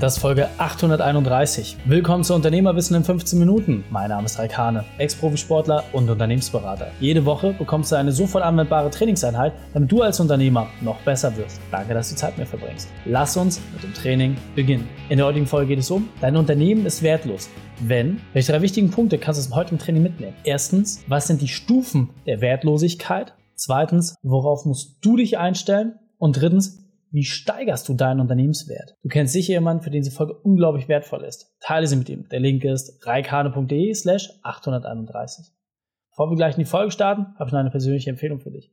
Das ist Folge 831. Willkommen zu Unternehmerwissen in 15 Minuten. Mein Name ist Raik Hane, Ex-Profisportler und Unternehmensberater. Jede Woche bekommst du eine sofort anwendbare Trainingseinheit, damit du als Unternehmer noch besser wirst. Danke, dass du Zeit mit mir verbringst. Lass uns mit dem Training beginnen. In der heutigen Folge geht es um, dein Unternehmen ist wertlos. Wenn, welche drei wichtigen Punkte kannst du aus dem heutigen Training mitnehmen? Erstens, was sind die Stufen der Wertlosigkeit? Zweitens, worauf musst du dich einstellen? Und drittens, wie steigerst du deinen Unternehmenswert? Du kennst sicher jemanden, für den diese Folge unglaublich wertvoll ist. Teile sie mit ihm. Der Link ist reikane.de slash 831. Bevor wir gleich in die Folge starten, habe ich noch eine persönliche Empfehlung für dich.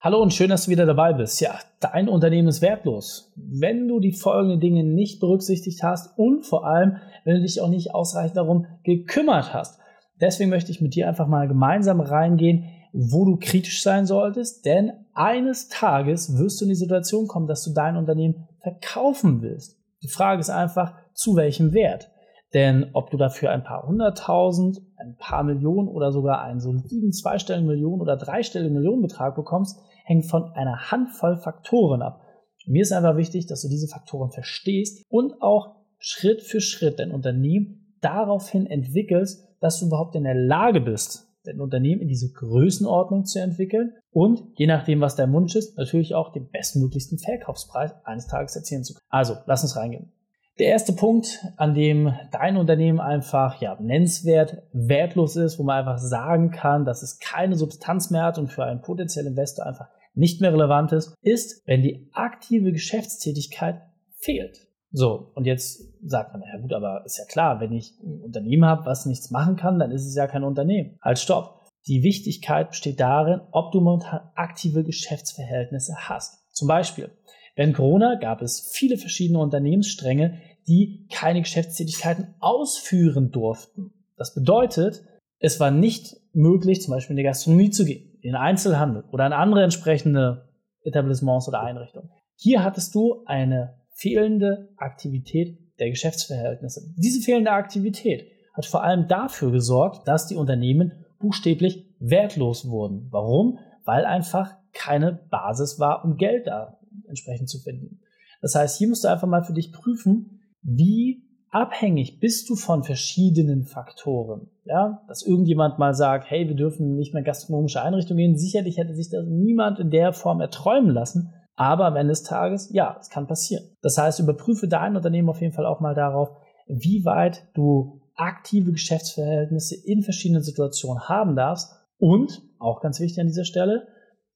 Hallo und schön, dass du wieder dabei bist. Ja, dein Unternehmen ist wertlos. Wenn du die folgenden Dinge nicht berücksichtigt hast und vor allem, wenn du dich auch nicht ausreichend darum gekümmert hast. Deswegen möchte ich mit dir einfach mal gemeinsam reingehen, wo du kritisch sein solltest, denn eines Tages wirst du in die Situation kommen, dass du dein Unternehmen verkaufen willst. Die Frage ist einfach, zu welchem Wert? Denn ob du dafür ein paar hunderttausend, ein paar Millionen oder sogar einen soliden zweistelligen Millionen oder dreistelligen Millionenbetrag bekommst, hängt von einer Handvoll Faktoren ab. Mir ist einfach wichtig, dass du diese Faktoren verstehst und auch Schritt für Schritt dein Unternehmen daraufhin entwickelst, dass du überhaupt in der Lage bist, dein Unternehmen in diese Größenordnung zu entwickeln und je nachdem, was dein Wunsch ist, natürlich auch den bestmöglichsten Verkaufspreis eines Tages erzielen zu können. Also, lass uns reingehen. Der erste Punkt, an dem dein Unternehmen einfach ja, nennenswert wertlos ist, wo man einfach sagen kann, dass es keine Substanz mehr hat und für einen potenziellen Investor einfach nicht mehr relevant ist, ist, wenn die aktive Geschäftstätigkeit fehlt. So, und jetzt sagt man, ja gut, aber ist ja klar, wenn ich ein Unternehmen habe, was nichts machen kann, dann ist es ja kein Unternehmen. Halt, stopp. Die Wichtigkeit besteht darin, ob du momentan aktive Geschäftsverhältnisse hast. Zum Beispiel, während Corona gab es viele verschiedene Unternehmensstränge, die keine Geschäftstätigkeiten ausführen durften. Das bedeutet, es war nicht möglich, zum Beispiel in die Gastronomie zu gehen, in den Einzelhandel oder in andere entsprechende Etablissements oder Einrichtungen. Hier hattest du eine fehlende Aktivität der Geschäftsverhältnisse. Diese fehlende Aktivität hat vor allem dafür gesorgt, dass die Unternehmen buchstäblich wertlos wurden. Warum? Weil einfach keine Basis war, um Geld da entsprechend zu finden. Das heißt, hier musst du einfach mal für dich prüfen, wie abhängig bist du von verschiedenen Faktoren. Ja, dass irgendjemand mal sagt, hey, wir dürfen nicht mehr gastronomische Einrichtungen gehen. Sicherlich hätte sich das niemand in der Form erträumen lassen. Aber am Ende des Tages, ja, es kann passieren. Das heißt, überprüfe dein Unternehmen auf jeden Fall auch mal darauf, wie weit du aktive Geschäftsverhältnisse in verschiedenen Situationen haben darfst und, auch ganz wichtig an dieser Stelle,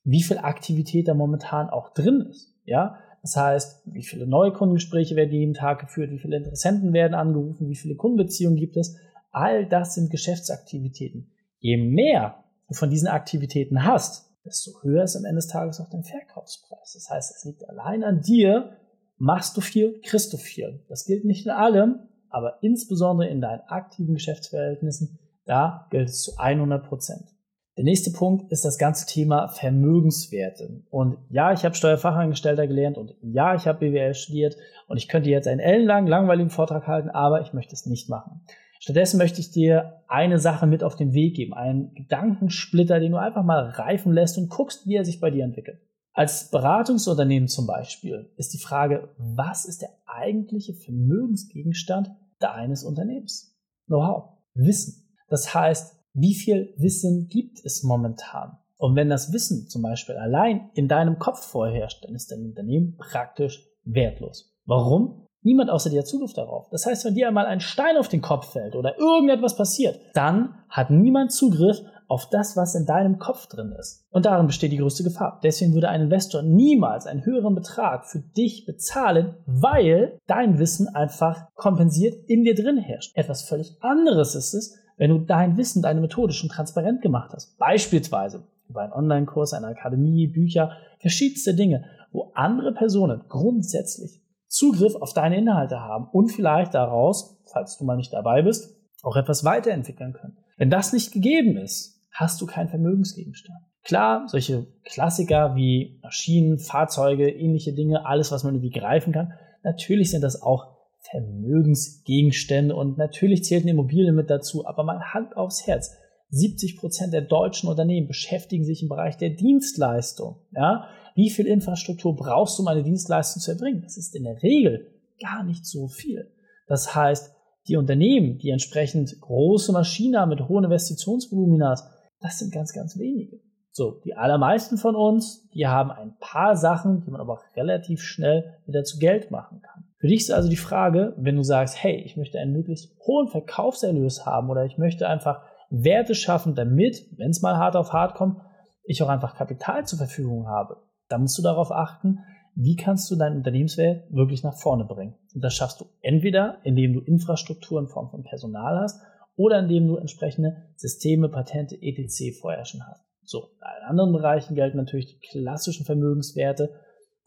wie viel Aktivität da momentan auch drin ist. Ja, das heißt, wie viele neue Kundengespräche werden jeden Tag geführt, wie viele Interessenten werden angerufen, wie viele Kundenbeziehungen gibt es. All das sind Geschäftsaktivitäten. Je mehr du von diesen Aktivitäten hast, desto höher ist am Ende des Tages auch dein Verkaufspreis. Das heißt, es liegt allein an dir, machst du viel, kriegst du viel. Das gilt nicht in allem, aber insbesondere in deinen aktiven Geschäftsverhältnissen, da gilt es zu 100 Prozent. Der nächste Punkt ist das ganze Thema Vermögenswerte. Und ja, ich habe Steuerfachangestellter gelernt und ja, ich habe BWL studiert und ich könnte jetzt einen ellenlangen, langweiligen Vortrag halten, aber ich möchte es nicht machen. Stattdessen möchte ich dir eine Sache mit auf den Weg geben, einen Gedankensplitter, den du einfach mal reifen lässt und guckst, wie er sich bei dir entwickelt. Als Beratungsunternehmen zum Beispiel ist die Frage, was ist der eigentliche Vermögensgegenstand deines Unternehmens? Know-how, Wissen. Das heißt, wie viel Wissen gibt es momentan? Und wenn das Wissen zum Beispiel allein in deinem Kopf vorherrscht, dann ist dein Unternehmen praktisch wertlos. Warum? Niemand außer dir hat Zugriff darauf. Das heißt, wenn dir einmal ein Stein auf den Kopf fällt oder irgendetwas passiert, dann hat niemand Zugriff auf das, was in deinem Kopf drin ist. Und darin besteht die größte Gefahr. Deswegen würde ein Investor niemals einen höheren Betrag für dich bezahlen, weil dein Wissen einfach kompensiert in dir drin herrscht. Etwas völlig anderes ist es, wenn du dein Wissen, deine Methode schon transparent gemacht hast. Beispielsweise über einen Online-Kurs, eine Akademie, Bücher, verschiedenste Dinge, wo andere Personen grundsätzlich Zugriff auf deine Inhalte haben und vielleicht daraus, falls du mal nicht dabei bist, auch etwas weiterentwickeln können. Wenn das nicht gegeben ist, hast du keinen Vermögensgegenstand. Klar, solche Klassiker wie Maschinen, Fahrzeuge, ähnliche Dinge, alles, was man irgendwie greifen kann, natürlich sind das auch Vermögensgegenstände und natürlich zählt eine Immobilie mit dazu, aber mal Hand aufs Herz. 70 Prozent der deutschen Unternehmen beschäftigen sich im Bereich der Dienstleistung. Ja? Wie viel Infrastruktur brauchst du, um eine Dienstleistung zu erbringen? Das ist in der Regel gar nicht so viel. Das heißt, die Unternehmen, die entsprechend große Maschinen haben mit hohen Investitionsvoluminas, das sind ganz, ganz wenige. So, die allermeisten von uns, die haben ein paar Sachen, die man aber relativ schnell wieder zu Geld machen kann. Für dich ist also die Frage, wenn du sagst, hey, ich möchte einen möglichst hohen Verkaufserlös haben oder ich möchte einfach Werte schaffen, damit, wenn es mal hart auf hart kommt, ich auch einfach Kapital zur Verfügung habe, dann musst du darauf achten, wie kannst du deinen Unternehmenswert wirklich nach vorne bringen. Und das schaffst du entweder, indem du Infrastruktur in Form von Personal hast oder indem du entsprechende Systeme, Patente, etc. vorher schon hast. So, in anderen Bereichen gelten natürlich die klassischen Vermögenswerte,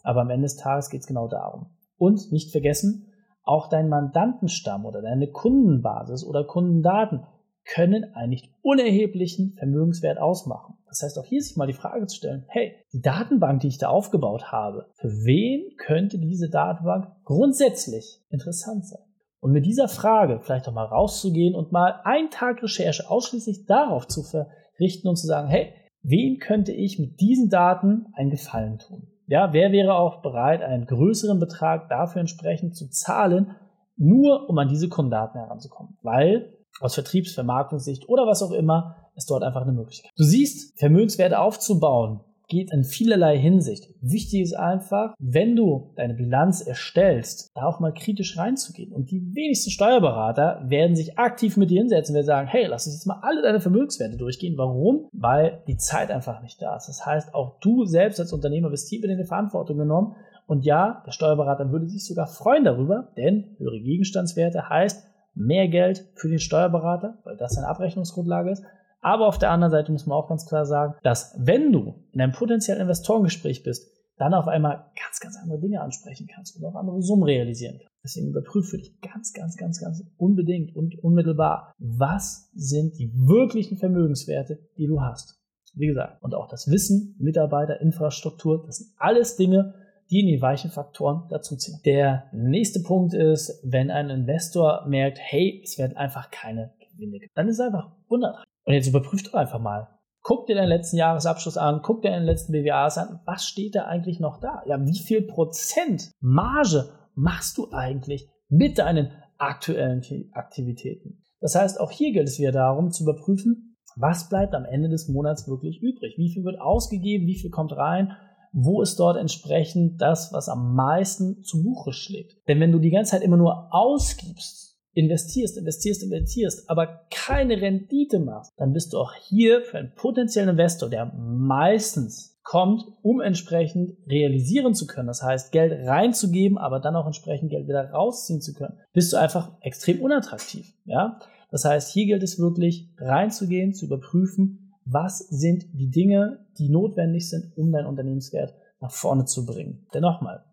aber am Ende des Tages geht es genau darum. Und nicht vergessen, auch dein Mandantenstamm oder deine Kundenbasis oder Kundendaten können einen nicht unerheblichen Vermögenswert ausmachen. Das heißt, auch hier sich mal die Frage zu stellen, hey, die Datenbank, die ich da aufgebaut habe, für wen könnte diese Datenbank grundsätzlich interessant sein? Und mit dieser Frage vielleicht auch mal rauszugehen und mal einen Tag Recherche ausschließlich darauf zu verrichten und zu sagen, hey, Wem könnte ich mit diesen Daten einen Gefallen tun? Ja, wer wäre auch bereit, einen größeren Betrag dafür entsprechend zu zahlen, nur um an diese Kundendaten heranzukommen? Weil aus Vertriebsvermarktungssicht oder was auch immer ist dort einfach eine Möglichkeit. Du siehst, Vermögenswerte aufzubauen geht in vielerlei Hinsicht. Wichtig ist einfach, wenn du deine Bilanz erstellst, da auch mal kritisch reinzugehen. Und die wenigsten Steuerberater werden sich aktiv mit dir hinsetzen und sagen, hey, lass uns jetzt mal alle deine Vermögenswerte durchgehen. Warum? Weil die Zeit einfach nicht da ist. Das heißt, auch du selbst als Unternehmer bist tiefer in die Verantwortung genommen. Und ja, der Steuerberater würde sich sogar freuen darüber, denn höhere Gegenstandswerte heißt mehr Geld für den Steuerberater, weil das seine Abrechnungsgrundlage ist, aber auf der anderen Seite muss man auch ganz klar sagen, dass wenn du in einem potenziellen Investorengespräch bist, dann auf einmal ganz, ganz andere Dinge ansprechen kannst und auch andere Summen realisieren kannst. Deswegen überprüfe dich ganz, ganz, ganz, ganz unbedingt und unmittelbar, was sind die wirklichen Vermögenswerte, die du hast. Wie gesagt, und auch das Wissen, Mitarbeiter, Infrastruktur, das sind alles Dinge, die in die weichen Faktoren dazuziehen. Der nächste Punkt ist, wenn ein Investor merkt, hey, es werden einfach keine Gewinne, dann ist es einfach unattraktiv. Und jetzt überprüf doch einfach mal. Guck dir deinen letzten Jahresabschluss an, guck dir deinen letzten BWAs an. Was steht da eigentlich noch da? Ja, wie viel Prozent Marge machst du eigentlich mit deinen aktuellen Aktivitäten? Das heißt, auch hier gilt es wieder darum zu überprüfen, was bleibt am Ende des Monats wirklich übrig? Wie viel wird ausgegeben? Wie viel kommt rein? Wo ist dort entsprechend das, was am meisten zu Buche schlägt? Denn wenn du die ganze Zeit immer nur ausgibst, investierst, investierst, investierst, aber keine Rendite machst, dann bist du auch hier für einen potenziellen Investor, der meistens kommt, um entsprechend realisieren zu können. Das heißt, Geld reinzugeben, aber dann auch entsprechend Geld wieder rausziehen zu können. Bist du einfach extrem unattraktiv. Ja? Das heißt, hier gilt es wirklich reinzugehen, zu überprüfen, was sind die Dinge, die notwendig sind, um deinen Unternehmenswert nach vorne zu bringen. Denn nochmal,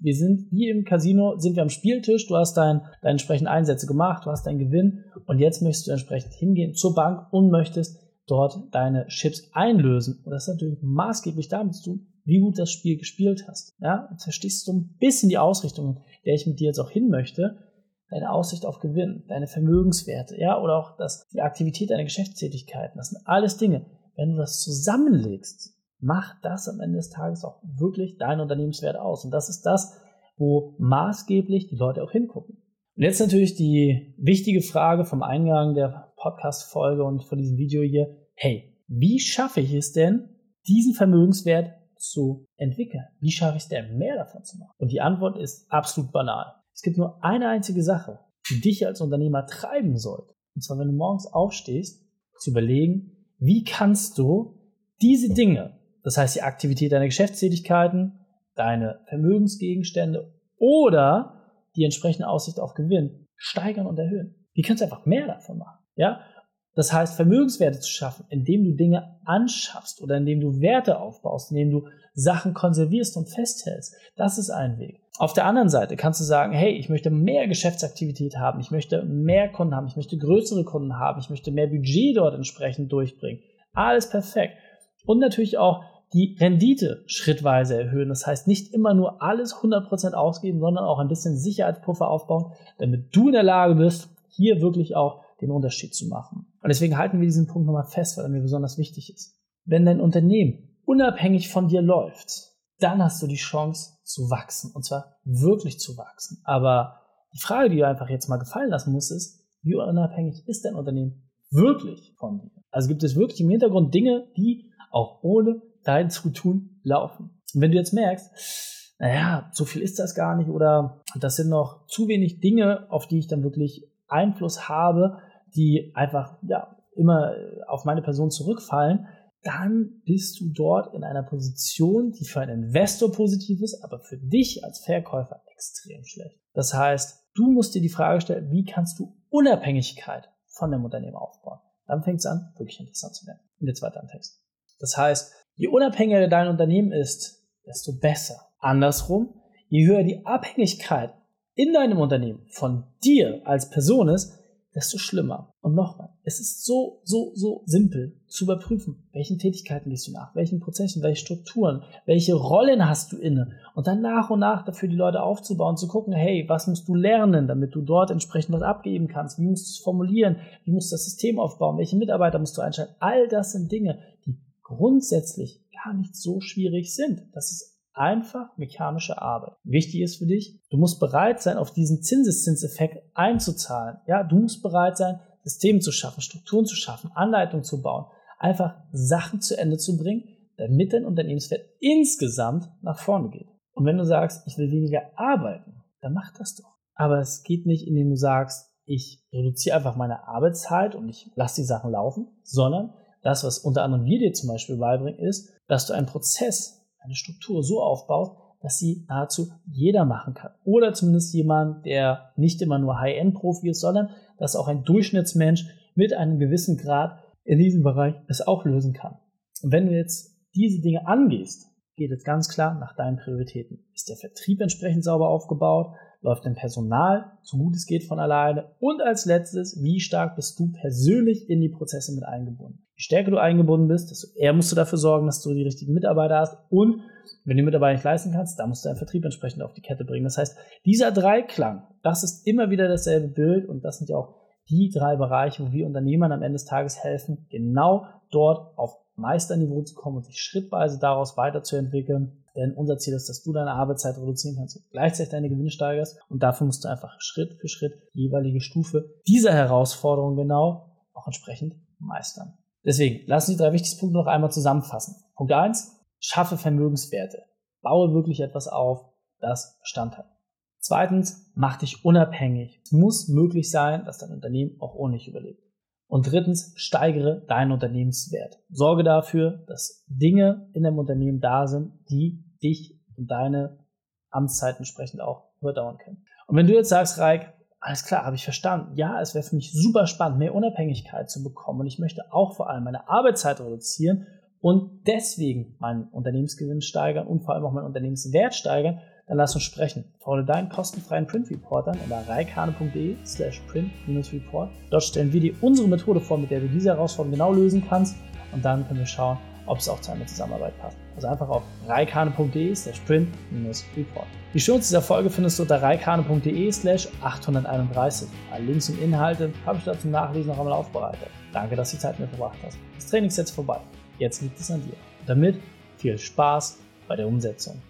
wir sind wie im Casino, sind wir am Spieltisch, du hast dein, deine entsprechenden Einsätze gemacht, du hast deinen Gewinn und jetzt möchtest du entsprechend hingehen zur Bank und möchtest dort deine Chips einlösen. Und das ist natürlich maßgeblich damit zu tun, wie gut das Spiel gespielt hast. Ja, jetzt verstehst du ein bisschen die Ausrichtung, der ich mit dir jetzt auch hin möchte. Deine Aussicht auf Gewinn, deine Vermögenswerte, ja, oder auch das, die Aktivität deiner Geschäftstätigkeiten. Das sind alles Dinge. Wenn du das zusammenlegst, macht das am Ende des Tages auch wirklich deinen Unternehmenswert aus. Und das ist das, wo maßgeblich die Leute auch hingucken. Und jetzt natürlich die wichtige Frage vom Eingang der Podcast-Folge und von diesem Video hier. Hey, wie schaffe ich es denn, diesen Vermögenswert zu entwickeln? Wie schaffe ich es denn, mehr davon zu machen? Und die Antwort ist absolut banal. Es gibt nur eine einzige Sache, die dich als Unternehmer treiben sollte. Und zwar, wenn du morgens aufstehst, zu überlegen, wie kannst du diese Dinge, das heißt, die Aktivität deiner Geschäftstätigkeiten, deine Vermögensgegenstände oder die entsprechende Aussicht auf Gewinn steigern und erhöhen. Wie kannst du einfach mehr davon machen? Ja? Das heißt, Vermögenswerte zu schaffen, indem du Dinge anschaffst oder indem du Werte aufbaust, indem du Sachen konservierst und festhältst. Das ist ein Weg. Auf der anderen Seite kannst du sagen, hey, ich möchte mehr Geschäftsaktivität haben, ich möchte mehr Kunden haben, ich möchte größere Kunden haben, ich möchte mehr Budget dort entsprechend durchbringen. Alles perfekt. Und natürlich auch die Rendite schrittweise erhöhen. Das heißt, nicht immer nur alles 100% ausgeben, sondern auch ein bisschen Sicherheitspuffer aufbauen, damit du in der Lage bist, hier wirklich auch den Unterschied zu machen. Und deswegen halten wir diesen Punkt nochmal fest, weil er mir besonders wichtig ist. Wenn dein Unternehmen unabhängig von dir läuft, dann hast du die Chance zu wachsen. Und zwar wirklich zu wachsen. Aber die Frage, die du einfach jetzt mal gefallen lassen musst, ist, wie unabhängig ist dein Unternehmen wirklich von dir? Also gibt es wirklich im Hintergrund Dinge, die auch ohne dein Zutun laufen. Und wenn du jetzt merkst, naja, so viel ist das gar nicht oder das sind noch zu wenig Dinge, auf die ich dann wirklich Einfluss habe, die einfach ja immer auf meine Person zurückfallen, dann bist du dort in einer Position, die für einen Investor positiv ist, aber für dich als Verkäufer extrem schlecht. Das heißt, du musst dir die Frage stellen, wie kannst du Unabhängigkeit von dem Unternehmen aufbauen? Dann fängt es an, wirklich interessant zu werden. Und jetzt weiter im Text. Das heißt, je unabhängiger dein Unternehmen ist, desto besser. Andersrum, je höher die Abhängigkeit in deinem Unternehmen von dir als Person ist, desto schlimmer. Und nochmal, es ist so, so, so simpel zu überprüfen, welchen Tätigkeiten gehst du nach, welchen Prozessen, welche Strukturen, welche Rollen hast du inne und dann nach und nach dafür die Leute aufzubauen, zu gucken, hey, was musst du lernen, damit du dort entsprechend was abgeben kannst, wie musst du es formulieren, wie musst du das System aufbauen, welche Mitarbeiter musst du einstellen. All das sind Dinge, die grundsätzlich gar nicht so schwierig sind. Das ist einfach mechanische Arbeit. Wichtig ist für dich, du musst bereit sein, auf diesen Zinseszinseffekt einzuzahlen. Ja, du musst bereit sein, Systeme zu schaffen, Strukturen zu schaffen, Anleitungen zu bauen, einfach Sachen zu Ende zu bringen, damit dein Unternehmenswert insgesamt nach vorne geht. Und wenn du sagst, ich will weniger arbeiten, dann mach das doch. Aber es geht nicht, indem du sagst, ich reduziere einfach meine Arbeitszeit und ich lasse die Sachen laufen, sondern das, was unter anderem wir dir zum Beispiel beibringen, ist, dass du einen Prozess eine Struktur so aufbaut, dass sie nahezu jeder machen kann. Oder zumindest jemand, der nicht immer nur High-End-Profi ist, sondern dass auch ein Durchschnittsmensch mit einem gewissen Grad in diesem Bereich es auch lösen kann. Und wenn du jetzt diese Dinge angehst, geht es ganz klar nach deinen Prioritäten. Ist der Vertrieb entsprechend sauber aufgebaut? Läuft dein Personal so gut es geht von alleine? Und als letztes, wie stark bist du persönlich in die Prozesse mit eingebunden? Je stärker du eingebunden bist, desto eher musst du dafür sorgen, dass du die richtigen Mitarbeiter hast. Und wenn du die Mitarbeiter nicht leisten kannst, dann musst du deinen Vertrieb entsprechend auf die Kette bringen. Das heißt, dieser Dreiklang, das ist immer wieder dasselbe Bild und das sind ja auch die drei Bereiche, wo wir Unternehmern am Ende des Tages helfen, genau dort auf Meisterniveau zu kommen und sich schrittweise daraus weiterzuentwickeln. Denn unser Ziel ist, dass du deine Arbeitszeit reduzieren kannst und gleichzeitig deine Gewinne steigerst. Und dafür musst du einfach Schritt für Schritt jeweilige Stufe dieser Herausforderung genau auch entsprechend meistern. Deswegen, lass uns die drei wichtigsten Punkte noch einmal zusammenfassen. Punkt eins: schaffe Vermögenswerte. Baue wirklich etwas auf, das Bestand hat. Zweitens, mach dich unabhängig. Es muss möglich sein, dass dein Unternehmen auch ohne dich überlebt. Und drittens, steigere deinen Unternehmenswert. Sorge dafür, dass Dinge in deinem Unternehmen da sind, die dich und deine Amtszeit entsprechend auch überdauern können. Und wenn du jetzt sagst, Reik, alles klar, habe ich verstanden. Ja, es wäre für mich super spannend, mehr Unabhängigkeit zu bekommen. Und ich möchte auch vor allem meine Arbeitszeit reduzieren und deswegen meinen Unternehmensgewinn steigern und vor allem auch meinen Unternehmenswert steigern dann lass uns sprechen. Fordere deinen kostenfreien Print-Report an unter reikane.de slash print-report. Dort stellen wir dir unsere Methode vor, mit der du diese Herausforderung genau lösen kannst und dann können wir schauen, ob es auch zu einer Zusammenarbeit passt. Also einfach auf reikane.de slash print-report. Die Show dieser Folge findest du unter reikane.de slash 831. Alle Links und Inhalte habe ich da zum Nachlesen noch einmal aufbereitet. Danke, dass du die Zeit mit verbracht hast. Das Training ist jetzt vorbei. Jetzt liegt es an dir. Und damit viel Spaß bei der Umsetzung.